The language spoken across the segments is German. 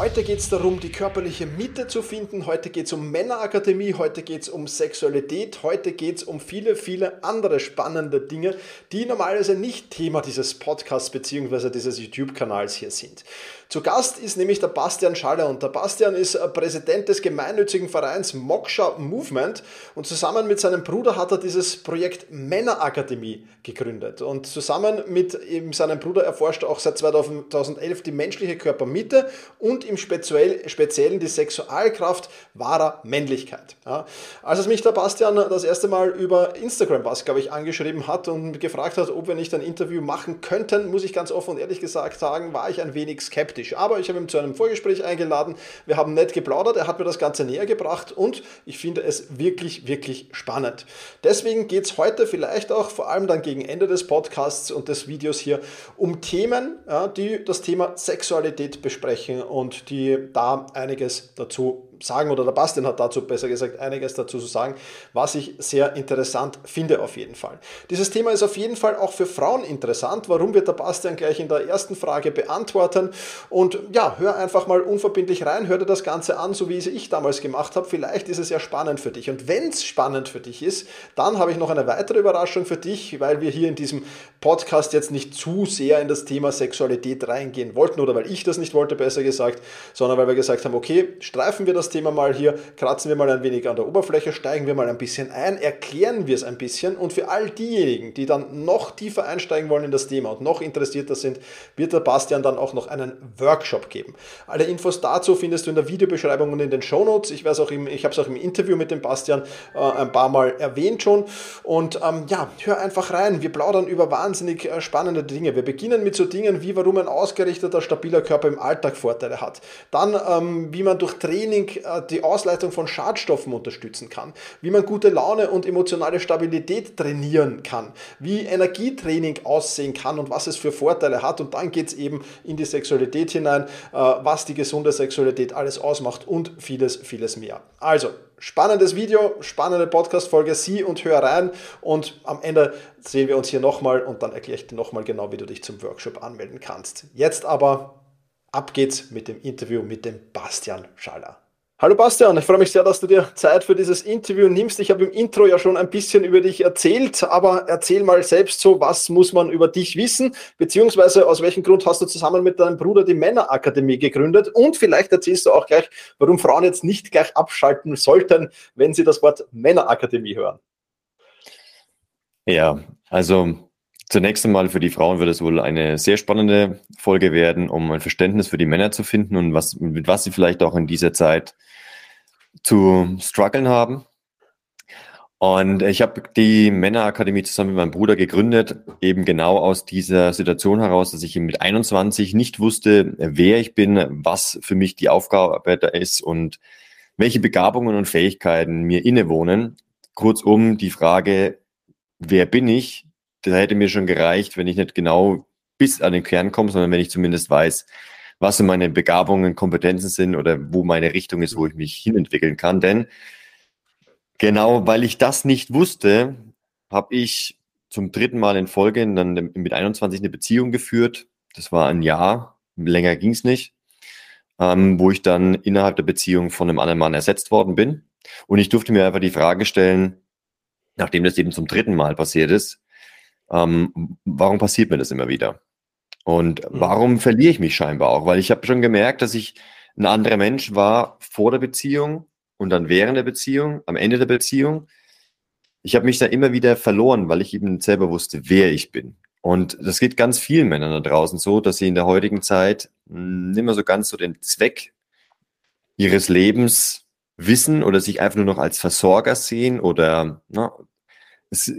Heute geht es darum, die körperliche Mitte zu finden. Heute geht es um Männerakademie. Heute geht es um Sexualität. Heute geht es um viele, viele andere spannende Dinge, die normalerweise nicht Thema dieses Podcasts bzw. dieses YouTube-Kanals hier sind. Zu Gast ist nämlich der Bastian Schaller und der Bastian ist äh, Präsident des gemeinnützigen Vereins Moksha Movement und zusammen mit seinem Bruder hat er dieses Projekt Männerakademie gegründet und zusammen mit seinem Bruder erforscht er auch seit 2011 die menschliche Körpermitte und im Speziell, Speziellen die Sexualkraft wahrer Männlichkeit. Ja. Als mich der Bastian das erste Mal über Instagram was, glaube ich, angeschrieben hat und gefragt hat, ob wir nicht ein Interview machen könnten, muss ich ganz offen und ehrlich gesagt sagen, war ich ein wenig skeptisch skeptisch. Aber ich habe ihn zu einem Vorgespräch eingeladen. Wir haben nett geplaudert. Er hat mir das Ganze näher gebracht und ich finde es wirklich, wirklich spannend. Deswegen geht es heute vielleicht auch vor allem dann gegen Ende des Podcasts und des Videos hier um Themen, ja, die das Thema Sexualität besprechen und die da einiges dazu sagen, oder der Bastian hat dazu besser gesagt einiges dazu zu sagen, was ich sehr interessant finde auf jeden Fall. Dieses Thema ist auf jeden Fall auch für Frauen interessant. Warum wird der Bastian gleich in der ersten Frage beantworten? Und ja, hör einfach mal unverbindlich rein, hör dir das Ganze an, so wie es ich damals gemacht habe. Vielleicht ist es ja spannend für dich. Und wenn es spannend für dich ist, dann habe ich noch eine weitere Überraschung für dich, weil wir hier in diesem Podcast jetzt nicht zu sehr in das Thema Sexualität reingehen wollten oder weil ich das nicht wollte, besser gesagt, sondern weil wir gesagt haben, okay, streifen wir das Thema mal hier, kratzen wir mal ein wenig an der Oberfläche, steigen wir mal ein bisschen ein, erklären wir es ein bisschen und für all diejenigen, die dann noch tiefer einsteigen wollen in das Thema und noch interessierter sind, wird der Bastian dann auch noch einen Workshop geben. Alle Infos dazu findest du in der Videobeschreibung und in den Shownotes. Ich, ich habe es auch im Interview mit dem Bastian äh, ein paar Mal erwähnt schon und ähm, ja, hör einfach rein. Wir plaudern über wahnsinnig äh, spannende Dinge. Wir beginnen mit so Dingen wie, warum ein ausgerichteter, stabiler Körper im Alltag Vorteile hat. Dann, ähm, wie man durch Training äh, die Ausleitung von Schadstoffen unterstützen kann, wie man gute Laune und emotionale Stabilität trainieren kann, wie Energietraining aussehen kann und was es für Vorteile hat. Und dann geht es eben in die Sexualität hinein, äh, was die gesunde Sexualität alles ausmacht und vieles, vieles mehr. Also, spannendes Video, spannende Podcast-Folge, sieh und hör rein und am Ende sehen wir uns hier nochmal und dann erkläre ich dir nochmal genau, wie du dich zum Workshop anmelden kannst. Jetzt aber ab geht's mit dem Interview mit dem Bastian Schaller. Hallo Bastian, ich freue mich sehr, dass du dir Zeit für dieses Interview nimmst. Ich habe im Intro ja schon ein bisschen über dich erzählt, aber erzähl mal selbst so, was muss man über dich wissen, beziehungsweise aus welchem Grund hast du zusammen mit deinem Bruder die Männerakademie gegründet und vielleicht erzählst du auch gleich, warum Frauen jetzt nicht gleich abschalten sollten, wenn sie das Wort Männerakademie hören. Ja, also Zunächst einmal für die Frauen wird es wohl eine sehr spannende Folge werden, um ein Verständnis für die Männer zu finden und was, mit was sie vielleicht auch in dieser Zeit zu strugglen haben. Und ich habe die Männerakademie zusammen mit meinem Bruder gegründet, eben genau aus dieser Situation heraus, dass ich mit 21 nicht wusste, wer ich bin, was für mich die Aufgabe da ist und welche Begabungen und Fähigkeiten mir innewohnen. Kurzum die Frage, wer bin ich, das hätte mir schon gereicht, wenn ich nicht genau bis an den Kern komme, sondern wenn ich zumindest weiß, was so meine Begabungen, Kompetenzen sind oder wo meine Richtung ist, wo ich mich hinentwickeln kann. Denn genau weil ich das nicht wusste, habe ich zum dritten Mal in Folge dann mit 21 eine Beziehung geführt. Das war ein Jahr, länger ging es nicht, ähm, wo ich dann innerhalb der Beziehung von einem anderen Mann ersetzt worden bin. Und ich durfte mir einfach die Frage stellen, nachdem das eben zum dritten Mal passiert ist, ähm, warum passiert mir das immer wieder? Und mhm. warum verliere ich mich scheinbar auch? Weil ich habe schon gemerkt, dass ich ein anderer Mensch war vor der Beziehung und dann während der Beziehung, am Ende der Beziehung. Ich habe mich da immer wieder verloren, weil ich eben selber wusste, wer ich bin. Und das geht ganz vielen Männern da draußen so, dass sie in der heutigen Zeit nicht mehr so ganz so den Zweck ihres Lebens wissen oder sich einfach nur noch als Versorger sehen oder na, es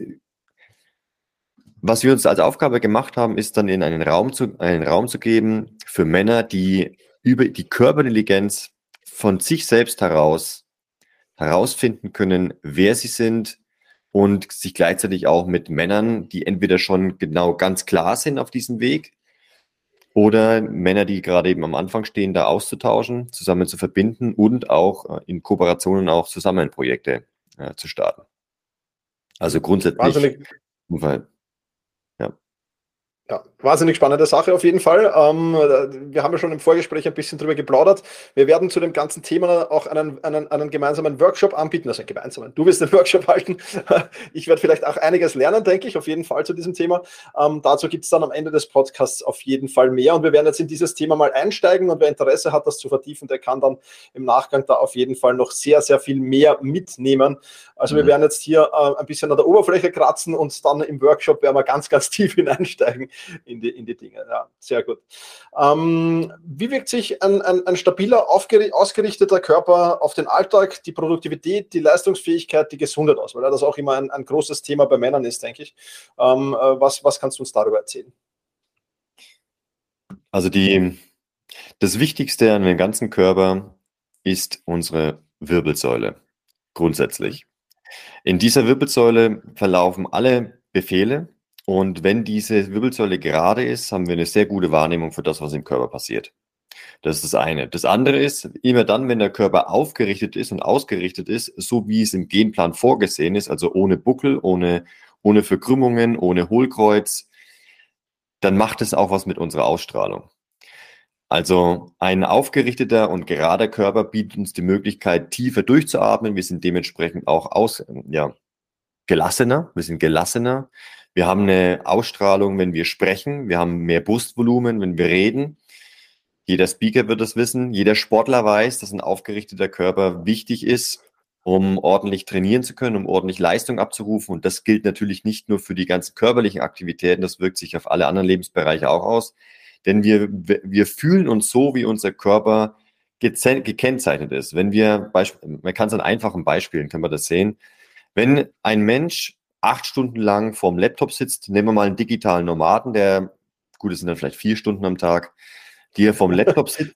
was wir uns als Aufgabe gemacht haben, ist dann in einen Raum zu, einen Raum zu geben für Männer, die über die Körperintelligenz von sich selbst heraus herausfinden können, wer sie sind und sich gleichzeitig auch mit Männern, die entweder schon genau ganz klar sind auf diesem Weg oder Männer, die gerade eben am Anfang stehen, da auszutauschen, zusammen zu verbinden und auch äh, in Kooperationen auch zusammen Projekte äh, zu starten. Also grundsätzlich. Wahnsinnig, ja, wahnsinnig spannende Sache auf jeden Fall. Ähm, wir haben ja schon im Vorgespräch ein bisschen drüber geplaudert. Wir werden zu dem ganzen Thema auch einen, einen, einen gemeinsamen Workshop anbieten, also einen gemeinsamen. Du wirst den Workshop halten. Ich werde vielleicht auch einiges lernen, denke ich, auf jeden Fall zu diesem Thema. Ähm, dazu gibt es dann am Ende des Podcasts auf jeden Fall mehr. Und wir werden jetzt in dieses Thema mal einsteigen. Und wer Interesse hat, das zu vertiefen, der kann dann im Nachgang da auf jeden Fall noch sehr, sehr viel mehr mitnehmen. Also mhm. wir werden jetzt hier äh, ein bisschen an der Oberfläche kratzen und dann im Workshop werden wir ganz, ganz tief hineinsteigen in die, in die Dinge. Ja, sehr gut. Ähm, wie wirkt sich ein, ein, ein stabiler, ausgerichteter Körper auf den Alltag, die Produktivität, die Leistungsfähigkeit, die Gesundheit aus? Weil das auch immer ein, ein großes Thema bei Männern ist, denke ich. Ähm, äh, was, was kannst du uns darüber erzählen? Also die, das Wichtigste an dem ganzen Körper ist unsere Wirbelsäule, grundsätzlich. In dieser Wirbelsäule verlaufen alle Befehle, und wenn diese Wirbelsäule gerade ist, haben wir eine sehr gute Wahrnehmung für das, was im Körper passiert. Das ist das eine. Das andere ist, immer dann, wenn der Körper aufgerichtet ist und ausgerichtet ist, so wie es im Genplan vorgesehen ist, also ohne Buckel, ohne, ohne Verkrümmungen, ohne Hohlkreuz, dann macht es auch was mit unserer Ausstrahlung. Also ein aufgerichteter und gerader Körper bietet uns die Möglichkeit, tiefer durchzuatmen. Wir sind dementsprechend auch aus, ja, gelassener. Wir sind gelassener. Wir haben eine Ausstrahlung, wenn wir sprechen. Wir haben mehr Brustvolumen, wenn wir reden. Jeder Speaker wird das wissen. Jeder Sportler weiß, dass ein aufgerichteter Körper wichtig ist, um ordentlich trainieren zu können, um ordentlich Leistung abzurufen. Und das gilt natürlich nicht nur für die ganzen körperlichen Aktivitäten, das wirkt sich auf alle anderen Lebensbereiche auch aus. Denn wir, wir fühlen uns so, wie unser Körper gekennzeichnet ist. Wenn wir, man kann es an einfachen Beispielen, kann man das sehen. Wenn ein Mensch acht Stunden lang vorm Laptop sitzt, nehmen wir mal einen digitalen Nomaden, der, gut, es sind dann vielleicht vier Stunden am Tag, die er vorm Laptop sitzt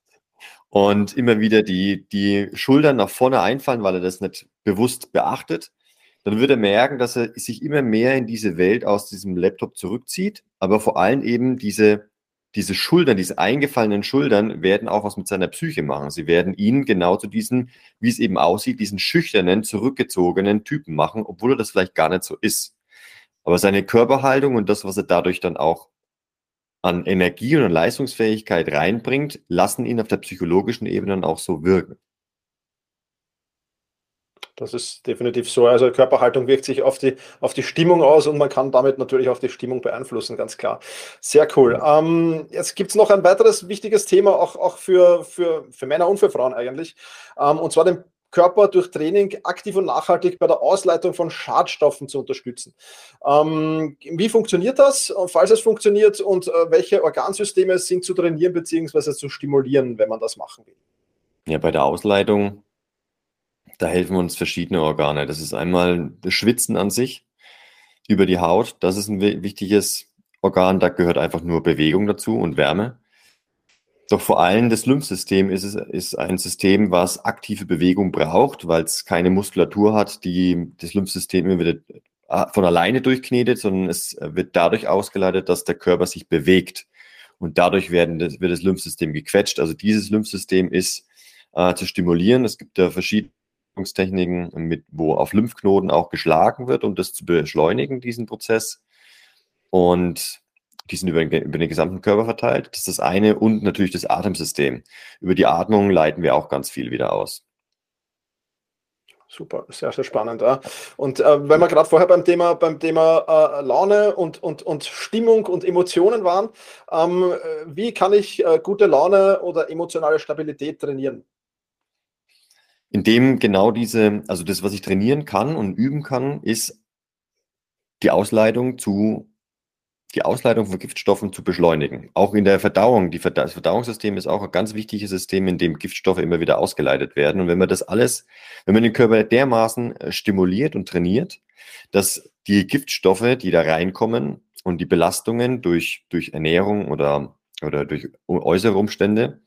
und immer wieder die, die Schultern nach vorne einfallen, weil er das nicht bewusst beachtet, dann wird er merken, dass er sich immer mehr in diese Welt aus diesem Laptop zurückzieht, aber vor allem eben diese diese Schultern, diese eingefallenen Schultern werden auch was mit seiner Psyche machen. Sie werden ihn genau zu diesem, wie es eben aussieht, diesen schüchternen, zurückgezogenen Typen machen, obwohl er das vielleicht gar nicht so ist. Aber seine Körperhaltung und das, was er dadurch dann auch an Energie und Leistungsfähigkeit reinbringt, lassen ihn auf der psychologischen Ebene dann auch so wirken. Das ist definitiv so. Also Körperhaltung wirkt sich auf die, auf die Stimmung aus und man kann damit natürlich auch die Stimmung beeinflussen, ganz klar. Sehr cool. Ähm, jetzt gibt es noch ein weiteres wichtiges Thema, auch, auch für, für, für Männer und für Frauen eigentlich, ähm, und zwar den Körper durch Training aktiv und nachhaltig bei der Ausleitung von Schadstoffen zu unterstützen. Ähm, wie funktioniert das, falls es funktioniert, und äh, welche Organsysteme sind zu trainieren bzw. zu stimulieren, wenn man das machen will? Ja, bei der Ausleitung da helfen uns verschiedene Organe. Das ist einmal das Schwitzen an sich über die Haut. Das ist ein wichtiges Organ. Da gehört einfach nur Bewegung dazu und Wärme. Doch vor allem das Lymphsystem ist, es, ist ein System, was aktive Bewegung braucht, weil es keine Muskulatur hat, die das Lymphsystem immer wieder äh, von alleine durchknetet, sondern es wird dadurch ausgeleitet, dass der Körper sich bewegt. Und dadurch werden wird das Lymphsystem gequetscht. Also dieses Lymphsystem ist äh, zu stimulieren. Es gibt da verschiedene Techniken, mit, wo auf Lymphknoten auch geschlagen wird, um das zu beschleunigen, diesen Prozess. Und die sind über den, über den gesamten Körper verteilt. Das ist das eine. Und natürlich das Atemsystem. Über die Atmung leiten wir auch ganz viel wieder aus. Super, sehr, sehr spannend. Ja. Und äh, wenn wir gerade vorher beim Thema, beim Thema äh, Laune und, und, und Stimmung und Emotionen waren, ähm, wie kann ich äh, gute Laune oder emotionale Stabilität trainieren? Indem genau diese, also das, was ich trainieren kann und üben kann, ist die Ausleitung zu, die Ausleitung von Giftstoffen zu beschleunigen. Auch in der Verdauung. Die Verd das Verdauungssystem ist auch ein ganz wichtiges System, in dem Giftstoffe immer wieder ausgeleitet werden. Und wenn man das alles, wenn man den Körper dermaßen äh, stimuliert und trainiert, dass die Giftstoffe, die da reinkommen und die Belastungen durch, durch Ernährung oder, oder durch äußere Umstände,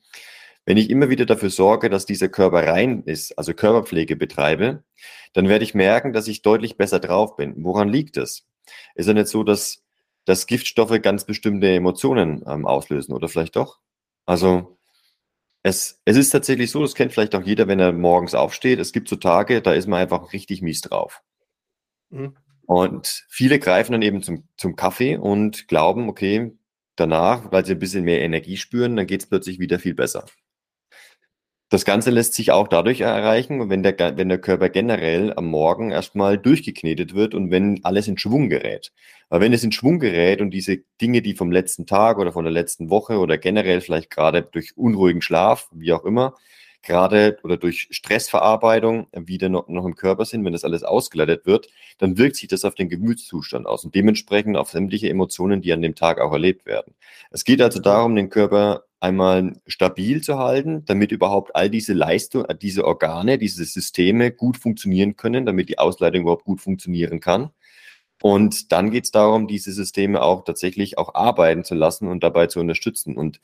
wenn ich immer wieder dafür sorge, dass dieser Körper rein ist, also Körperpflege betreibe, dann werde ich merken, dass ich deutlich besser drauf bin. Woran liegt es? Ist ja nicht so, dass, dass Giftstoffe ganz bestimmte Emotionen ähm, auslösen oder vielleicht doch? Also es, es ist tatsächlich so, das kennt vielleicht auch jeder, wenn er morgens aufsteht. Es gibt so Tage, da ist man einfach richtig mies drauf. Mhm. Und viele greifen dann eben zum, zum Kaffee und glauben, okay, danach, weil sie ein bisschen mehr Energie spüren, dann geht es plötzlich wieder viel besser. Das Ganze lässt sich auch dadurch erreichen, wenn der, wenn der Körper generell am Morgen erstmal durchgeknetet wird und wenn alles in Schwung gerät. Aber wenn es in Schwung gerät und diese Dinge, die vom letzten Tag oder von der letzten Woche oder generell vielleicht gerade durch unruhigen Schlaf, wie auch immer, gerade oder durch Stressverarbeitung wieder noch, noch im Körper sind, wenn das alles ausgeleitet wird, dann wirkt sich das auf den Gemütszustand aus und dementsprechend auf sämtliche Emotionen, die an dem Tag auch erlebt werden. Es geht also darum, den Körper einmal stabil zu halten, damit überhaupt all diese Leistung, äh, diese Organe, diese Systeme gut funktionieren können, damit die Ausleitung überhaupt gut funktionieren kann. Und dann geht es darum, diese Systeme auch tatsächlich auch arbeiten zu lassen und dabei zu unterstützen. Und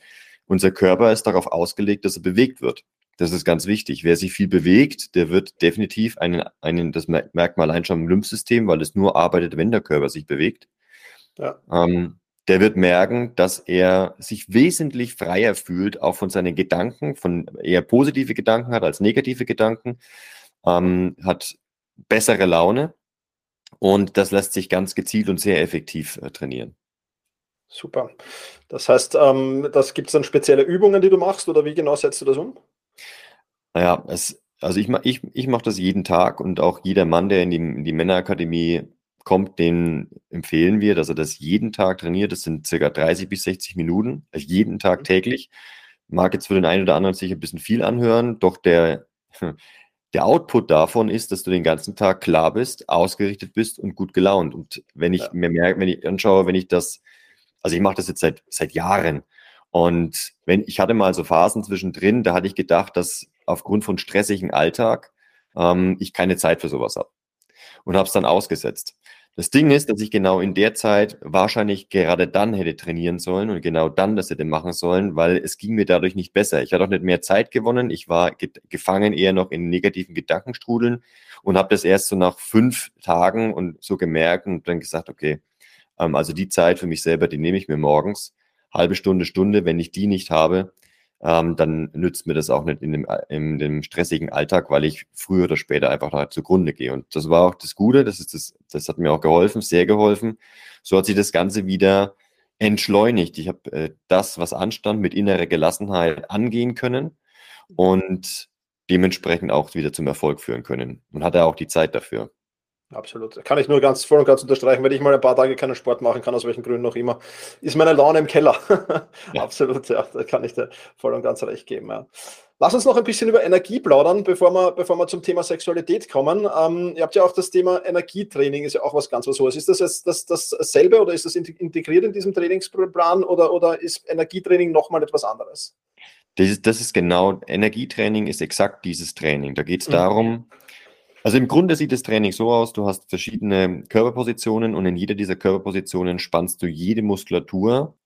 unser Körper ist darauf ausgelegt, dass er bewegt wird. Das ist ganz wichtig. Wer sich viel bewegt, der wird definitiv einen, einen das merkt man allein schon im Lymphsystem, weil es nur arbeitet, wenn der Körper sich bewegt. Ja. Ähm, der wird merken, dass er sich wesentlich freier fühlt, auch von seinen Gedanken, von eher positive Gedanken hat als negative Gedanken, ähm, hat bessere Laune und das lässt sich ganz gezielt und sehr effektiv äh, trainieren. Super. Das heißt, ähm, das gibt es dann spezielle Übungen, die du machst oder wie genau setzt du das um? Naja, es, also ich, ich, ich mache das jeden Tag und auch jeder Mann, der in die, in die Männerakademie kommt, den empfehlen wir, dass er das jeden Tag trainiert. Das sind circa 30 bis 60 Minuten, also jeden Tag mhm. täglich. Mag jetzt für den einen oder anderen sich ein bisschen viel anhören, doch der, der Output davon ist, dass du den ganzen Tag klar bist, ausgerichtet bist und gut gelaunt. Und wenn ich ja. mir merke, wenn ich anschaue, wenn ich das, also ich mache das jetzt seit, seit Jahren. Und wenn ich hatte mal so Phasen zwischendrin, da hatte ich gedacht, dass aufgrund von stressigem Alltag ähm, ich keine Zeit für sowas habe. Und habe es dann ausgesetzt. Das Ding ist, dass ich genau in der Zeit wahrscheinlich gerade dann hätte trainieren sollen und genau dann das hätte machen sollen, weil es ging mir dadurch nicht besser. Ich hatte auch nicht mehr Zeit gewonnen. Ich war ge gefangen eher noch in negativen Gedankenstrudeln und habe das erst so nach fünf Tagen und so gemerkt und dann gesagt, okay, ähm, also die Zeit für mich selber, die nehme ich mir morgens. Halbe Stunde, Stunde, wenn ich die nicht habe, ähm, dann nützt mir das auch nicht in dem, in dem stressigen Alltag, weil ich früher oder später einfach da zugrunde gehe. Und das war auch das Gute, das, ist das, das hat mir auch geholfen, sehr geholfen. So hat sich das Ganze wieder entschleunigt. Ich habe äh, das, was anstand, mit innerer Gelassenheit angehen können. Und dementsprechend auch wieder zum Erfolg führen können. Und hat er auch die Zeit dafür. Absolut. Kann ich nur ganz voll und ganz unterstreichen, wenn ich mal ein paar Tage keinen Sport machen kann, aus welchen Gründen auch immer, ist meine Laune im Keller. Ja. Absolut, ja, da kann ich dir voll und ganz recht geben. Ja. Lass uns noch ein bisschen über Energie plaudern, bevor wir, bevor wir zum Thema Sexualität kommen. Ähm, ihr habt ja auch das Thema Energietraining, ist ja auch was ganz was Hohes. Ist das jetzt das, dasselbe oder ist das integriert in diesem Trainingsplan oder, oder ist Energietraining nochmal etwas anderes? Das ist, das ist genau, Energietraining ist exakt dieses Training. Da geht es mhm. Also im Grunde sieht das Training so aus, du hast verschiedene Körperpositionen und in jeder dieser Körperpositionen spannst du jede Muskulatur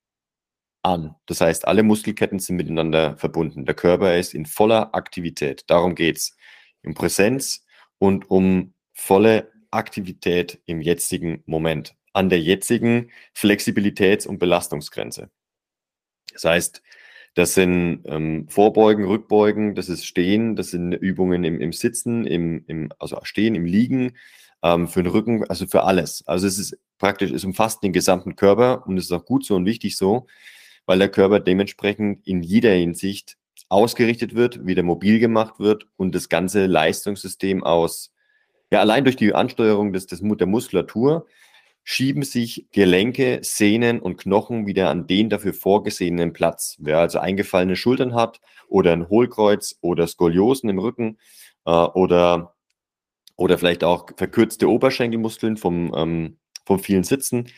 an. Das heißt, alle Muskelketten sind miteinander verbunden. Der Körper ist in voller Aktivität. Darum geht es. Um Präsenz und um volle Aktivität im jetzigen Moment, an der jetzigen Flexibilitäts- und Belastungsgrenze. Das heißt, das sind ähm, Vorbeugen, Rückbeugen, das ist Stehen, das sind Übungen im, im Sitzen, im, im, also Stehen, im Liegen, ähm, für den Rücken, also für alles. Also es ist praktisch, es umfasst den gesamten Körper und es ist auch gut so und wichtig so, weil der Körper dementsprechend in jeder Hinsicht ausgerichtet wird, wieder mobil gemacht wird und das ganze Leistungssystem aus, ja, allein durch die Ansteuerung des, des, der Muskulatur schieben sich Gelenke, Sehnen und Knochen wieder an den dafür vorgesehenen Platz. Wer also eingefallene Schultern hat oder ein Hohlkreuz oder Skoliosen im Rücken äh, oder, oder vielleicht auch verkürzte Oberschenkelmuskeln vom, ähm, vom vielen Sitzen,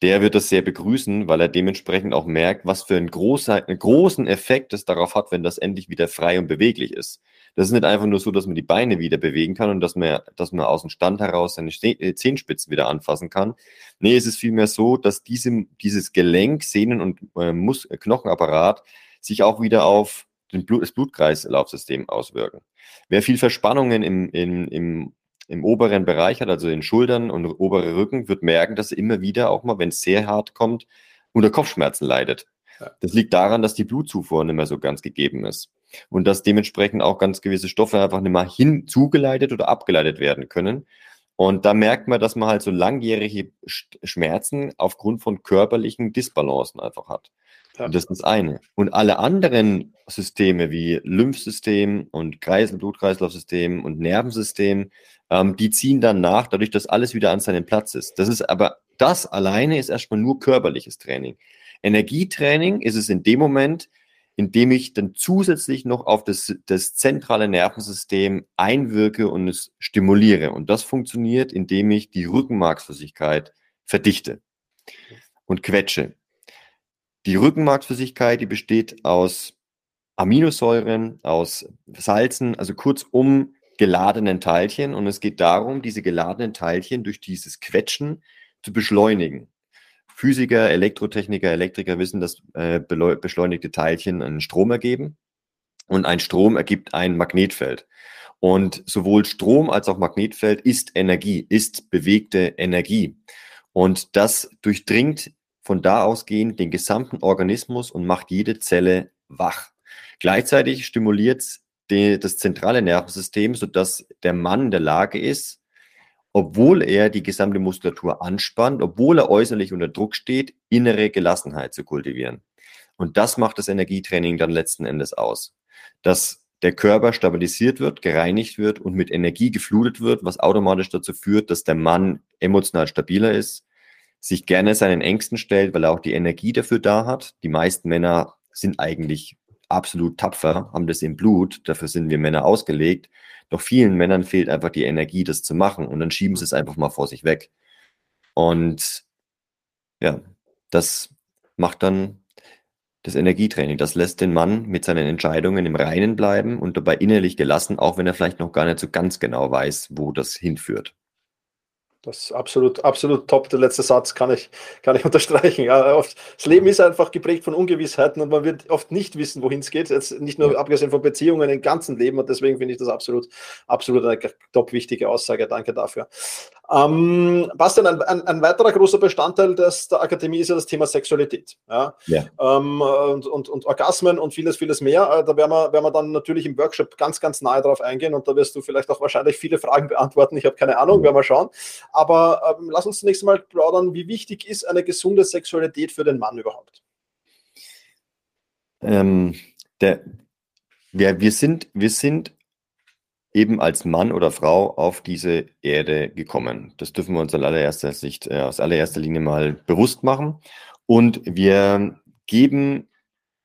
der wird das sehr begrüßen, weil er dementsprechend auch merkt, was für einen, großer, einen großen Effekt es darauf hat, wenn das endlich wieder frei und beweglich ist. Das ist nicht einfach nur so, dass man die Beine wieder bewegen kann und dass man, dass man aus dem Stand heraus seine äh, Zehenspitzen wieder anfassen kann. Nee, es ist vielmehr so, dass diese, dieses Gelenk, Sehnen und äh, Mus äh, Knochenapparat sich auch wieder auf den Blut, das Blutkreislaufsystem auswirken. Wer viel Verspannungen im, im, im im oberen Bereich hat, also in Schultern und obere Rücken, wird merken, dass er immer wieder auch mal, wenn es sehr hart kommt, unter Kopfschmerzen leidet. Das liegt daran, dass die Blutzufuhr nicht mehr so ganz gegeben ist. Und dass dementsprechend auch ganz gewisse Stoffe einfach nicht mehr hinzugeleitet oder abgeleitet werden können. Und da merkt man, dass man halt so langjährige Schmerzen aufgrund von körperlichen Disbalancen einfach hat. Ja. Und das ist das eine. Und alle anderen Systeme wie Lymphsystem und Kreisel, Blutkreislaufsystem und Nervensystem, ähm, die ziehen dann nach, dadurch, dass alles wieder an seinem Platz ist. Das ist aber, das alleine ist erstmal nur körperliches Training. Energietraining ist es in dem Moment, in dem ich dann zusätzlich noch auf das, das zentrale Nervensystem einwirke und es stimuliere. Und das funktioniert, indem ich die Rückenmarksflüssigkeit verdichte und quetsche. Die Rückenmarksflüssigkeit, die besteht aus Aminosäuren, aus Salzen, also kurzum geladenen Teilchen. Und es geht darum, diese geladenen Teilchen durch dieses Quetschen zu beschleunigen. Physiker, Elektrotechniker, Elektriker wissen, dass äh, beschleunigte Teilchen einen Strom ergeben und ein Strom ergibt ein Magnetfeld. Und sowohl Strom als auch Magnetfeld ist Energie, ist bewegte Energie. Und das durchdringt von da ausgehend den gesamten Organismus und macht jede Zelle wach. Gleichzeitig stimuliert es das zentrale Nervensystem, sodass der Mann in der Lage ist, obwohl er die gesamte Muskulatur anspannt, obwohl er äußerlich unter Druck steht, innere Gelassenheit zu kultivieren. Und das macht das Energietraining dann letzten Endes aus. Dass der Körper stabilisiert wird, gereinigt wird und mit Energie geflutet wird, was automatisch dazu führt, dass der Mann emotional stabiler ist, sich gerne seinen Ängsten stellt, weil er auch die Energie dafür da hat. Die meisten Männer sind eigentlich absolut tapfer, haben das im Blut, dafür sind wir Männer ausgelegt. Doch vielen Männern fehlt einfach die Energie, das zu machen und dann schieben sie es einfach mal vor sich weg. Und ja, das macht dann das Energietraining. Das lässt den Mann mit seinen Entscheidungen im Reinen bleiben und dabei innerlich gelassen, auch wenn er vielleicht noch gar nicht so ganz genau weiß, wo das hinführt. Das ist absolut, absolut top. Der letzte Satz kann ich, kann ich unterstreichen. Ja, oft, das Leben ist einfach geprägt von Ungewissheiten und man wird oft nicht wissen, wohin es geht. Jetzt nicht nur abgesehen von Beziehungen, im ganzen Leben. Und deswegen finde ich das absolut, absolut eine top wichtige Aussage. Danke dafür. Ähm, Bastian, ein, ein, ein, weiterer großer Bestandteil des, der Akademie ist ja das Thema Sexualität. Ja? ja. Ähm, und, und, und, Orgasmen und vieles, vieles mehr. Äh, da werden wir, werden wir dann natürlich im Workshop ganz, ganz nahe drauf eingehen und da wirst du vielleicht auch wahrscheinlich viele Fragen beantworten. Ich habe keine Ahnung, werden wir schauen. Aber ähm, lass uns zunächst mal plaudern, wie wichtig ist eine gesunde Sexualität für den Mann überhaupt? Ähm, der, wir, wir, sind, wir sind eben als Mann oder Frau auf diese Erde gekommen. Das dürfen wir uns in allererster Sicht, äh, aus allererster Linie mal bewusst machen. Und wir geben,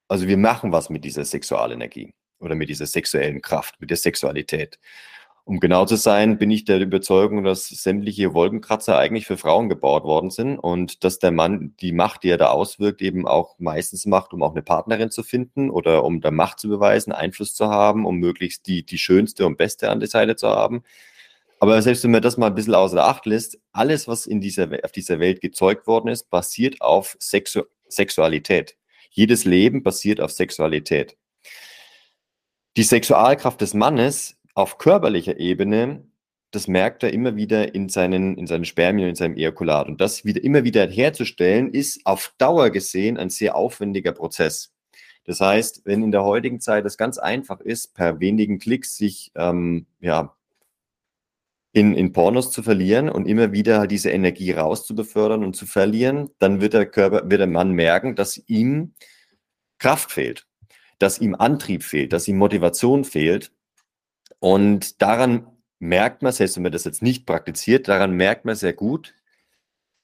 also wir machen was mit dieser Sexualenergie oder mit dieser sexuellen Kraft, mit der Sexualität. Um genau zu sein, bin ich der Überzeugung, dass sämtliche Wolkenkratzer eigentlich für Frauen gebaut worden sind und dass der Mann die Macht, die er da auswirkt, eben auch meistens macht, um auch eine Partnerin zu finden oder um da Macht zu beweisen, Einfluss zu haben, um möglichst die, die schönste und beste an der Seite zu haben. Aber selbst wenn man das mal ein bisschen außer Acht lässt, alles, was in dieser, auf dieser Welt gezeugt worden ist, basiert auf Sexu Sexualität. Jedes Leben basiert auf Sexualität. Die Sexualkraft des Mannes auf körperlicher Ebene, das merkt er immer wieder in seinen, in seinen Spermien, in seinem Ejakulat. Und das wieder immer wieder herzustellen, ist auf Dauer gesehen ein sehr aufwendiger Prozess. Das heißt, wenn in der heutigen Zeit es ganz einfach ist, per wenigen Klicks sich ähm, ja, in, in Pornos zu verlieren und immer wieder halt diese Energie rauszubefördern und zu verlieren, dann wird der Körper, wird der Mann merken, dass ihm Kraft fehlt, dass ihm Antrieb fehlt, dass ihm Motivation fehlt und daran merkt man, selbst wenn man das jetzt nicht praktiziert, daran merkt man sehr gut,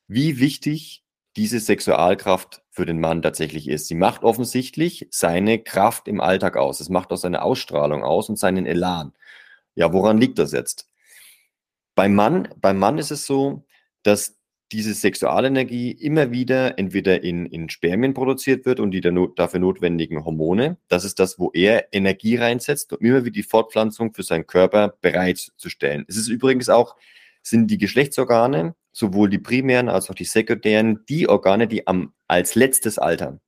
wie wichtig diese Sexualkraft für den Mann tatsächlich ist. Sie macht offensichtlich seine Kraft im Alltag aus. Es macht auch seine Ausstrahlung aus und seinen Elan. Ja, woran liegt das jetzt? Beim Mann, beim Mann ist es so, dass diese Sexualenergie immer wieder entweder in, in Spermien produziert wird und die dafür notwendigen Hormone. Das ist das, wo er Energie reinsetzt, um immer wieder die Fortpflanzung für seinen Körper bereitzustellen. Es ist übrigens auch, sind die Geschlechtsorgane, sowohl die primären als auch die sekundären, die Organe, die am, als letztes altern.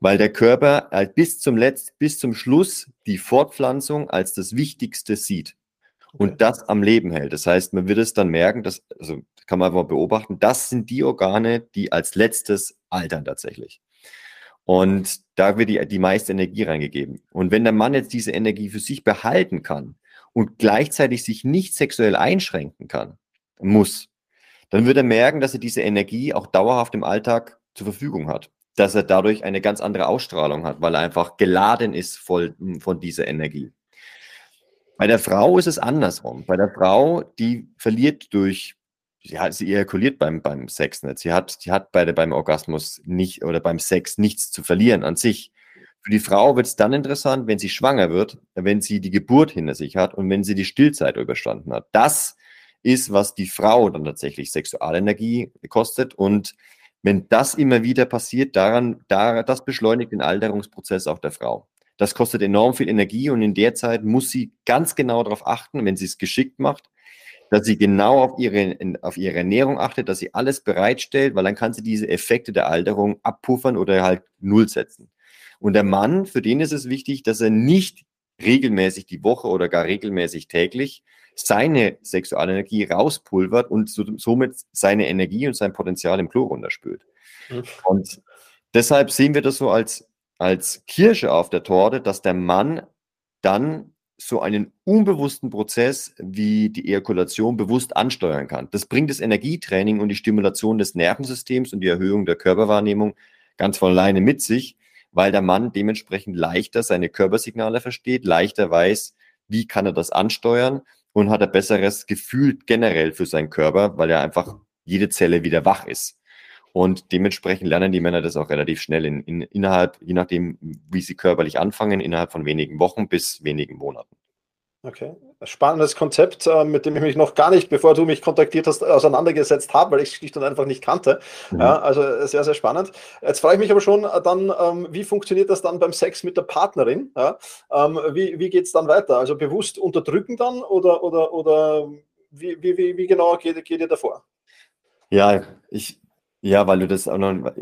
Weil der Körper bis zum Letzt, bis zum Schluss die Fortpflanzung als das Wichtigste sieht und das am Leben hält. Das heißt, man wird es dann merken, dass, also kann man einfach beobachten, das sind die Organe, die als letztes altern tatsächlich. Und da wird die, die meiste Energie reingegeben. Und wenn der Mann jetzt diese Energie für sich behalten kann und gleichzeitig sich nicht sexuell einschränken kann, muss, dann wird er merken, dass er diese Energie auch dauerhaft im Alltag zur Verfügung hat. Dass er dadurch eine ganz andere Ausstrahlung hat, weil er einfach geladen ist voll von dieser Energie. Bei der Frau ist es andersrum. Bei der Frau, die verliert durch, sie, hat, sie ejakuliert beim, beim Sex nicht. Sie hat, sie hat bei der, beim Orgasmus nicht oder beim Sex nichts zu verlieren an sich. Für die Frau wird es dann interessant, wenn sie schwanger wird, wenn sie die Geburt hinter sich hat und wenn sie die Stillzeit überstanden hat. Das ist, was die Frau dann tatsächlich Sexualenergie kostet. Und wenn das immer wieder passiert, daran, da, das beschleunigt den Alterungsprozess auch der Frau. Das kostet enorm viel Energie und in der Zeit muss sie ganz genau darauf achten, wenn sie es geschickt macht, dass sie genau auf ihre, auf ihre Ernährung achtet, dass sie alles bereitstellt, weil dann kann sie diese Effekte der Alterung abpuffern oder halt null setzen. Und der Mann, für den ist es wichtig, dass er nicht regelmäßig die Woche oder gar regelmäßig täglich seine Sexualenergie rauspulvert und so, somit seine Energie und sein Potenzial im Klo runterspült. Mhm. Und deshalb sehen wir das so als als Kirsche auf der Torte, dass der Mann dann so einen unbewussten Prozess wie die Ejakulation bewusst ansteuern kann. Das bringt das Energietraining und die Stimulation des Nervensystems und die Erhöhung der Körperwahrnehmung ganz von alleine mit sich, weil der Mann dementsprechend leichter seine Körpersignale versteht, leichter weiß, wie kann er das ansteuern und hat ein besseres Gefühl generell für seinen Körper, weil er einfach jede Zelle wieder wach ist. Und dementsprechend lernen die Männer das auch relativ schnell in, in, innerhalb, je nachdem, wie sie körperlich anfangen, innerhalb von wenigen Wochen bis wenigen Monaten. Okay, spannendes Konzept, äh, mit dem ich mich noch gar nicht, bevor du mich kontaktiert hast, auseinandergesetzt habe, weil ich es schlicht und einfach nicht kannte. Mhm. Ja, also sehr, sehr spannend. Jetzt frage ich mich aber schon äh, dann, ähm, wie funktioniert das dann beim Sex mit der Partnerin? Ja? Ähm, wie wie geht es dann weiter? Also bewusst unterdrücken dann oder, oder, oder wie, wie, wie, wie genau geht, geht ihr davor? Ja, ich, ja, weil du das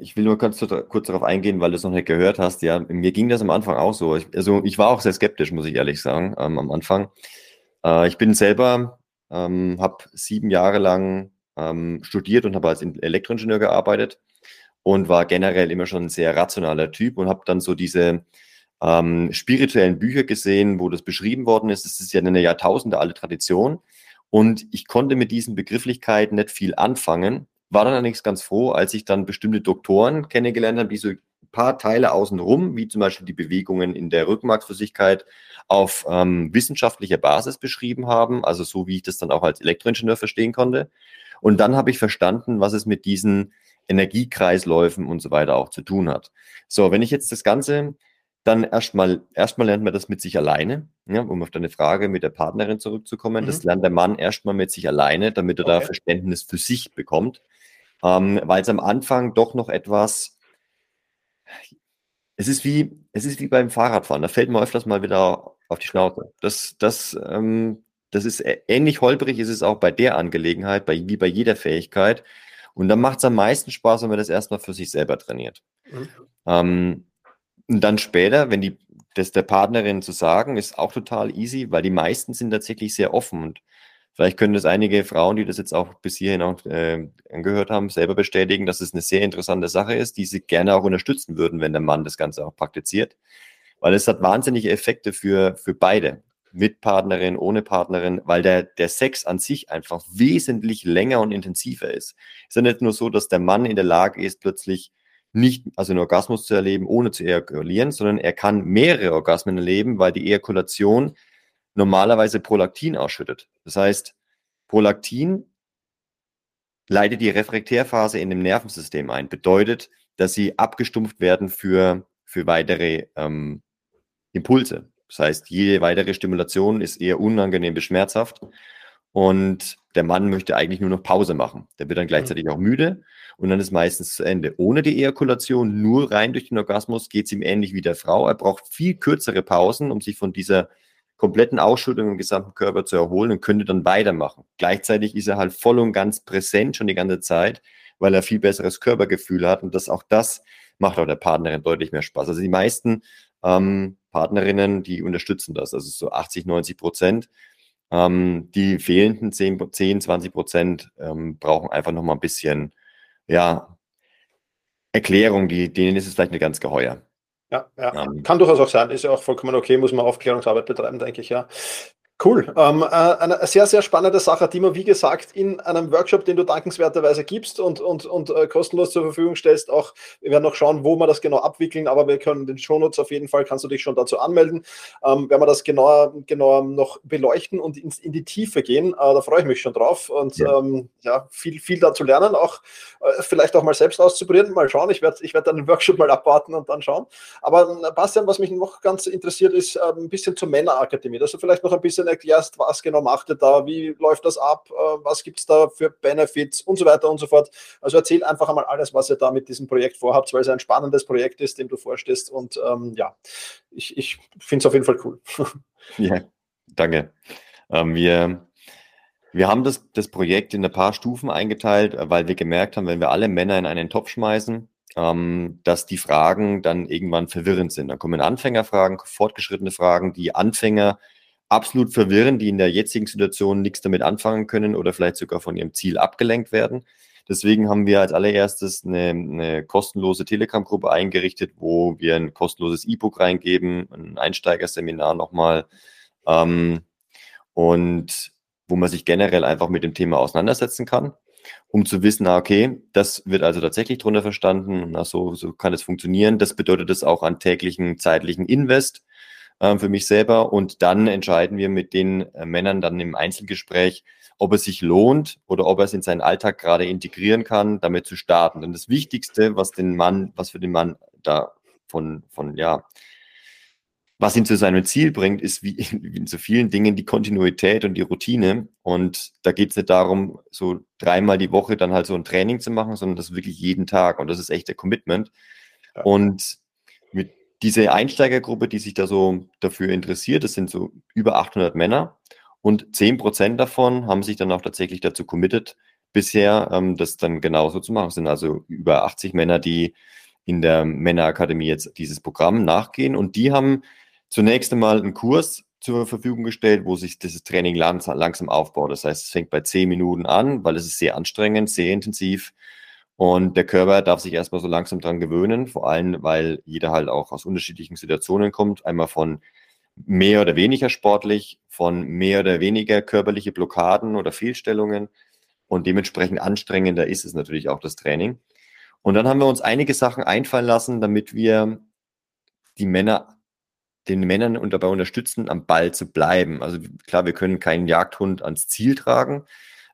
ich will nur kurz, kurz darauf eingehen, weil du es noch nicht gehört hast. Ja, mir ging das am Anfang auch so. Ich, also ich war auch sehr skeptisch, muss ich ehrlich sagen, ähm, am Anfang. Äh, ich bin selber, ähm, habe sieben Jahre lang ähm, studiert und habe als Elektroingenieur gearbeitet und war generell immer schon ein sehr rationaler Typ und habe dann so diese ähm, spirituellen Bücher gesehen, wo das beschrieben worden ist. Es ist ja eine Jahrtausende alte Tradition. Und ich konnte mit diesen Begrifflichkeiten nicht viel anfangen war dann allerdings ganz froh, als ich dann bestimmte Doktoren kennengelernt habe, die so paar Teile außenrum, wie zum Beispiel die Bewegungen in der Rückenmarksflüssigkeit, auf ähm, wissenschaftlicher Basis beschrieben haben, also so wie ich das dann auch als Elektroingenieur verstehen konnte. Und dann habe ich verstanden, was es mit diesen Energiekreisläufen und so weiter auch zu tun hat. So, wenn ich jetzt das Ganze dann erstmal, erstmal lernt man das mit sich alleine, ja, um auf deine Frage mit der Partnerin zurückzukommen. Mhm. Das lernt der Mann erstmal mit sich alleine, damit er okay. da Verständnis für sich bekommt. Ähm, Weil es am Anfang doch noch etwas, es ist wie, es ist wie beim Fahrradfahren. Da fällt man öfters mal wieder auf die Schnauze. Das, das, ähm, das ist ähnlich holprig, ist es auch bei der Angelegenheit, bei, wie bei jeder Fähigkeit. Und dann macht es am meisten Spaß, wenn man das erstmal für sich selber trainiert. Mhm. Ähm, und dann später, wenn die, das der Partnerin zu sagen, ist auch total easy, weil die meisten sind tatsächlich sehr offen und vielleicht können das einige Frauen, die das jetzt auch bis hierhin auch äh, angehört haben, selber bestätigen, dass es eine sehr interessante Sache ist, die sie gerne auch unterstützen würden, wenn der Mann das Ganze auch praktiziert. Weil es hat wahnsinnige Effekte für, für beide mit Partnerin, ohne Partnerin, weil der, der Sex an sich einfach wesentlich länger und intensiver ist. Es ist ja nicht nur so, dass der Mann in der Lage ist, plötzlich nicht, also einen Orgasmus zu erleben, ohne zu ejakulieren, sondern er kann mehrere Orgasmen erleben, weil die Ejakulation normalerweise Prolaktin ausschüttet. Das heißt, Prolaktin leitet die Refraktärphase in dem Nervensystem ein, bedeutet, dass sie abgestumpft werden für, für weitere ähm, Impulse. Das heißt, jede weitere Stimulation ist eher unangenehm bis schmerzhaft. Und der Mann möchte eigentlich nur noch Pause machen. Der wird dann gleichzeitig auch müde und dann ist meistens zu Ende. Ohne die Ejakulation, nur rein durch den Orgasmus, geht es ihm ähnlich wie der Frau. Er braucht viel kürzere Pausen, um sich von dieser kompletten Ausschüttung im gesamten Körper zu erholen und könnte dann weitermachen. Gleichzeitig ist er halt voll und ganz präsent schon die ganze Zeit, weil er viel besseres Körpergefühl hat und das auch das macht auch der Partnerin deutlich mehr Spaß. Also die meisten ähm, Partnerinnen, die unterstützen das. Also so 80, 90 Prozent. Ähm, die fehlenden 10, 10 20 Prozent ähm, brauchen einfach noch mal ein bisschen, ja, Erklärung. Die, denen ist es vielleicht nicht ganz geheuer. Ja, ja. Ähm, kann durchaus auch sein. Ist ja auch vollkommen okay, muss man Aufklärungsarbeit betreiben, denke ich, ja. Cool. Ähm, äh, eine sehr, sehr spannende Sache, die man, wie gesagt, in einem Workshop, den du dankenswerterweise gibst und, und, und äh, kostenlos zur Verfügung stellst, auch, wir werden noch schauen, wo wir das genau abwickeln, aber wir können den Shownotes auf jeden Fall, kannst du dich schon dazu anmelden, ähm, werden wir das genauer, genauer noch beleuchten und in, in die Tiefe gehen. Äh, da freue ich mich schon drauf und ja, ähm, ja viel, viel dazu lernen, auch äh, vielleicht auch mal selbst auszuprobieren, mal schauen. Ich werde ich werd dann den Workshop mal abwarten und dann schauen. Aber äh, Bastian, was mich noch ganz interessiert, ist äh, ein bisschen zur Männerakademie, dass du vielleicht noch ein bisschen erklärst, was genau macht ihr da, wie läuft das ab, äh, was gibt es da für Benefits und so weiter und so fort. Also erzähl einfach einmal alles, was ihr da mit diesem Projekt vorhabt, weil es ein spannendes Projekt ist, dem du vorstehst. Und ähm, ja, ich, ich finde es auf jeden Fall cool. Ja, danke. Ähm, wir, wir haben das, das Projekt in ein paar Stufen eingeteilt, weil wir gemerkt haben, wenn wir alle Männer in einen Topf schmeißen, ähm, dass die Fragen dann irgendwann verwirrend sind. Dann kommen Anfängerfragen, fortgeschrittene Fragen, die Anfänger absolut verwirren, die in der jetzigen Situation nichts damit anfangen können oder vielleicht sogar von ihrem Ziel abgelenkt werden. Deswegen haben wir als allererstes eine, eine kostenlose Telegram-Gruppe eingerichtet, wo wir ein kostenloses E-Book reingeben, ein Einsteigerseminar nochmal ähm, und wo man sich generell einfach mit dem Thema auseinandersetzen kann, um zu wissen, ah, okay, das wird also tatsächlich drunter verstanden, na, so, so kann es funktionieren. Das bedeutet es auch an täglichen zeitlichen Invest äh, für mich selber. Und dann entscheiden wir mit den äh, Männern dann im Einzelgespräch, ob es sich lohnt oder ob er es in seinen Alltag gerade integrieren kann, damit zu starten. Denn das Wichtigste, was den Mann, was für den Mann da von, von ja, was ihn zu seinem Ziel bringt, ist wie in, wie in so vielen Dingen die Kontinuität und die Routine. Und da geht es nicht darum, so dreimal die Woche dann halt so ein Training zu machen, sondern das wirklich jeden Tag. Und das ist echt der Commitment. Ja. Und diese Einsteigergruppe, die sich da so dafür interessiert, das sind so über 800 Männer und 10 Prozent davon haben sich dann auch tatsächlich dazu committed, bisher ähm, das dann genauso zu machen. Es sind also über 80 Männer, die in der Männerakademie jetzt dieses Programm nachgehen und die haben zunächst einmal einen Kurs zur Verfügung gestellt, wo sich dieses Training langsam, aufbaut. Das heißt, es fängt bei 10 Minuten an, weil es ist sehr anstrengend, sehr intensiv und der Körper darf sich erstmal so langsam dran gewöhnen, vor allem, weil jeder halt auch aus unterschiedlichen Situationen kommt. Einmal von mehr oder weniger sportlich, von mehr oder weniger körperliche Blockaden oder Fehlstellungen. Und dementsprechend anstrengender ist es natürlich auch das Training. Und dann haben wir uns einige Sachen einfallen lassen, damit wir die Männer, den Männern und dabei unterstützen, am Ball zu bleiben. Also klar, wir können keinen Jagdhund ans Ziel tragen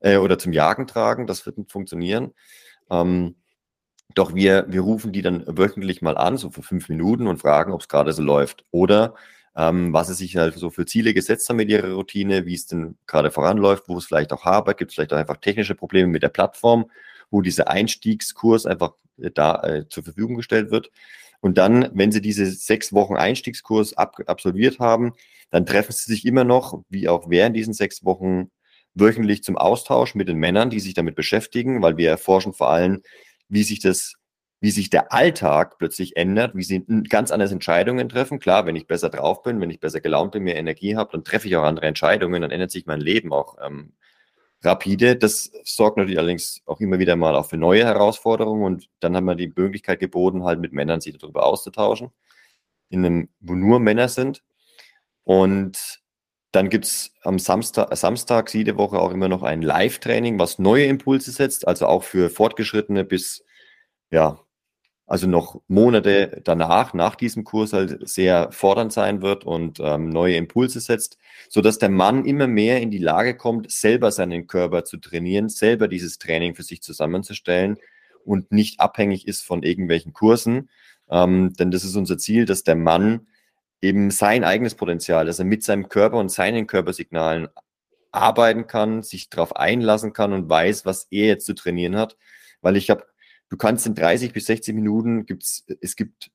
äh, oder zum Jagen tragen, das wird nicht funktionieren. Ähm, doch wir, wir rufen die dann wöchentlich mal an, so für fünf Minuten und fragen, ob es gerade so läuft. Oder ähm, was sie sich halt so für Ziele gesetzt haben mit ihrer Routine, wie es denn gerade voranläuft, wo es vielleicht auch hapert, gibt es vielleicht auch einfach technische Probleme mit der Plattform, wo dieser Einstiegskurs einfach äh, da äh, zur Verfügung gestellt wird. Und dann, wenn sie diese sechs Wochen Einstiegskurs ab, absolviert haben, dann treffen sie sich immer noch, wie auch während diesen sechs Wochen, wöchentlich zum Austausch mit den Männern, die sich damit beschäftigen, weil wir erforschen vor allem, wie sich das wie sich der Alltag plötzlich ändert, wie sie ganz anders Entscheidungen treffen. Klar, wenn ich besser drauf bin, wenn ich besser gelaunt bin, mehr Energie habe, dann treffe ich auch andere Entscheidungen, dann ändert sich mein Leben auch ähm, rapide. Das sorgt natürlich allerdings auch immer wieder mal auch für neue Herausforderungen und dann haben wir die Möglichkeit geboten, halt mit Männern sich darüber auszutauschen, in einem, wo nur Männer sind. Und dann gibt es am Samstag, Samstag jede Woche auch immer noch ein Live-Training, was neue Impulse setzt, also auch für Fortgeschrittene bis ja, also noch Monate danach, nach diesem Kurs halt sehr fordernd sein wird und ähm, neue Impulse setzt, so dass der Mann immer mehr in die Lage kommt, selber seinen Körper zu trainieren, selber dieses Training für sich zusammenzustellen und nicht abhängig ist von irgendwelchen Kursen. Ähm, denn das ist unser Ziel, dass der Mann eben sein eigenes Potenzial, dass er mit seinem Körper und seinen Körpersignalen arbeiten kann, sich darauf einlassen kann und weiß, was er jetzt zu trainieren hat. Weil ich habe Du kannst in 30 bis 60 Minuten gibt's, es gibt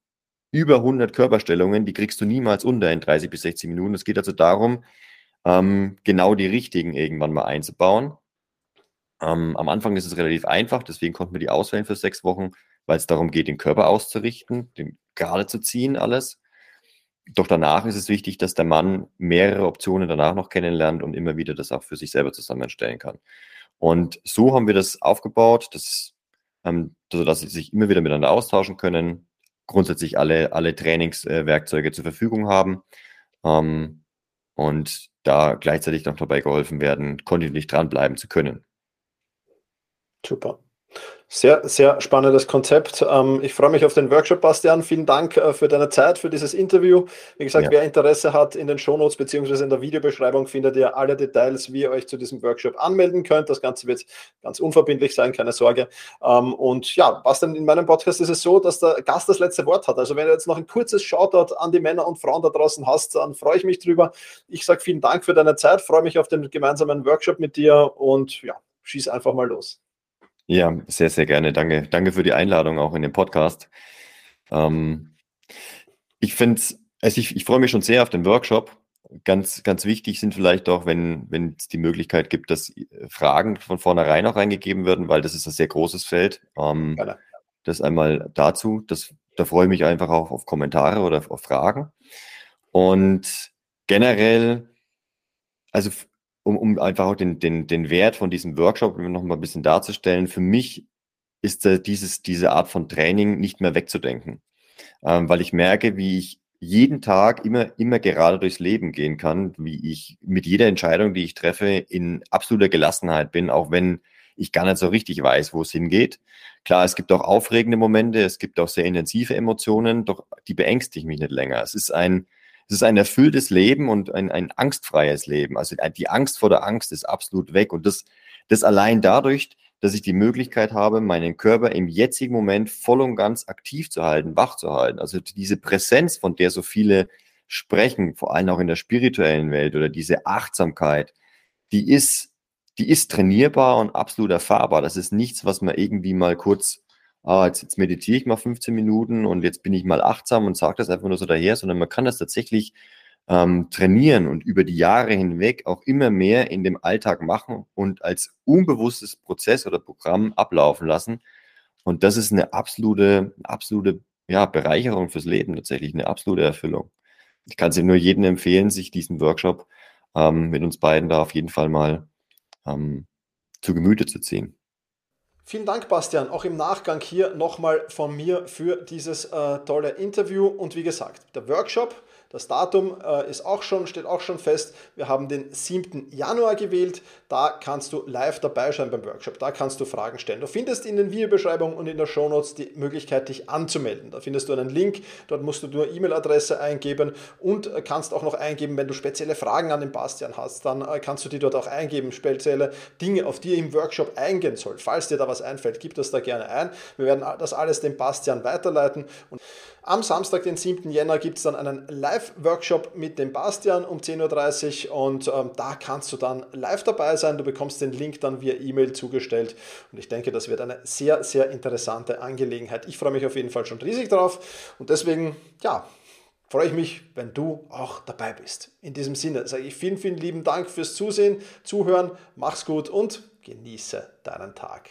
über 100 Körperstellungen, die kriegst du niemals unter in 30 bis 60 Minuten. Es geht also darum, ähm, genau die richtigen irgendwann mal einzubauen. Ähm, am Anfang ist es relativ einfach, deswegen konnten wir die auswählen für sechs Wochen, weil es darum geht, den Körper auszurichten, den gerade zu ziehen, alles. Doch danach ist es wichtig, dass der Mann mehrere Optionen danach noch kennenlernt und immer wieder das auch für sich selber zusammenstellen kann. Und so haben wir das aufgebaut. Das ähm, sodass sie sich immer wieder miteinander austauschen können, grundsätzlich alle, alle Trainingswerkzeuge äh, zur Verfügung haben ähm, und da gleichzeitig noch dabei geholfen werden, kontinuierlich dranbleiben zu können. Super. Sehr, sehr spannendes Konzept. Ähm, ich freue mich auf den Workshop, Bastian. Vielen Dank äh, für deine Zeit, für dieses Interview. Wie gesagt, ja. wer Interesse hat, in den Shownotes bzw. in der Videobeschreibung findet ihr alle Details, wie ihr euch zu diesem Workshop anmelden könnt. Das Ganze wird ganz unverbindlich sein, keine Sorge. Ähm, und ja, Bastian, in meinem Podcast ist es so, dass der Gast das letzte Wort hat. Also wenn du jetzt noch ein kurzes Shoutout an die Männer und Frauen da draußen hast, dann freue ich mich drüber. Ich sage vielen Dank für deine Zeit, freue mich auf den gemeinsamen Workshop mit dir und ja, schieß einfach mal los. Ja, sehr, sehr gerne. Danke. Danke für die Einladung auch in den Podcast. Ähm, ich finde also ich, ich freue mich schon sehr auf den Workshop. Ganz, ganz wichtig sind vielleicht auch, wenn, wenn es die Möglichkeit gibt, dass äh, Fragen von vornherein auch reingegeben werden, weil das ist ein sehr großes Feld. Ähm, das einmal dazu. Das, da freue ich mich einfach auch auf Kommentare oder auf Fragen. Und generell, also um, um einfach auch den, den, den Wert von diesem Workshop noch mal ein bisschen darzustellen, für mich ist äh, dieses, diese Art von Training nicht mehr wegzudenken, ähm, weil ich merke, wie ich jeden Tag immer, immer gerade durchs Leben gehen kann, wie ich mit jeder Entscheidung, die ich treffe, in absoluter Gelassenheit bin, auch wenn ich gar nicht so richtig weiß, wo es hingeht. Klar, es gibt auch aufregende Momente, es gibt auch sehr intensive Emotionen, doch die beängstigen mich nicht länger. Es ist ein, es ist ein erfülltes Leben und ein, ein angstfreies Leben. Also die Angst vor der Angst ist absolut weg. Und das, das allein dadurch, dass ich die Möglichkeit habe, meinen Körper im jetzigen Moment voll und ganz aktiv zu halten, wach zu halten. Also diese Präsenz, von der so viele sprechen, vor allem auch in der spirituellen Welt oder diese Achtsamkeit, die ist, die ist trainierbar und absolut erfahrbar. Das ist nichts, was man irgendwie mal kurz ah, jetzt, jetzt meditiere ich mal 15 Minuten und jetzt bin ich mal achtsam und sage das einfach nur so daher, sondern man kann das tatsächlich ähm, trainieren und über die Jahre hinweg auch immer mehr in dem Alltag machen und als unbewusstes Prozess oder Programm ablaufen lassen. Und das ist eine absolute, absolute ja, Bereicherung fürs Leben tatsächlich, eine absolute Erfüllung. Ich kann es nur jedem empfehlen, sich diesen Workshop ähm, mit uns beiden da auf jeden Fall mal ähm, zu Gemüte zu ziehen. Vielen Dank, Bastian. Auch im Nachgang hier nochmal von mir für dieses äh, tolle Interview. Und wie gesagt, der Workshop, Das Datum äh, ist auch schon, steht auch schon fest. Wir haben den 7. Januar gewählt. Da kannst du live dabei sein beim Workshop. Da kannst du Fragen stellen. Du findest in den Videobeschreibungen und in der Shownotes die Möglichkeit, dich anzumelden. Da findest du einen Link. Dort musst du nur E-Mail-Adresse eingeben und kannst auch noch eingeben, wenn du spezielle Fragen an den Bastian hast, dann äh, kannst du die dort auch eingeben. Spezielle Dinge, auf die er im Workshop eingehen soll. Falls dir da was einfällt, gib das da gerne ein. Wir werden das alles dem Bastian weiterleiten. Und am Samstag, den 7. Jänner, gibt es dann einen Live-Workshop mit dem Bastian um 10.30 Uhr und ähm, da kannst du dann live dabei sein. Du bekommst den Link dann via E-Mail zugestellt und ich denke, das wird eine sehr, sehr interessante Angelegenheit. Ich freue mich auf jeden Fall schon riesig drauf und deswegen, ja, freue ich mich, wenn du auch dabei bist. In diesem Sinne sage ich vielen, vielen lieben Dank fürs Zusehen, Zuhören, mach's gut und genieße deinen Tag.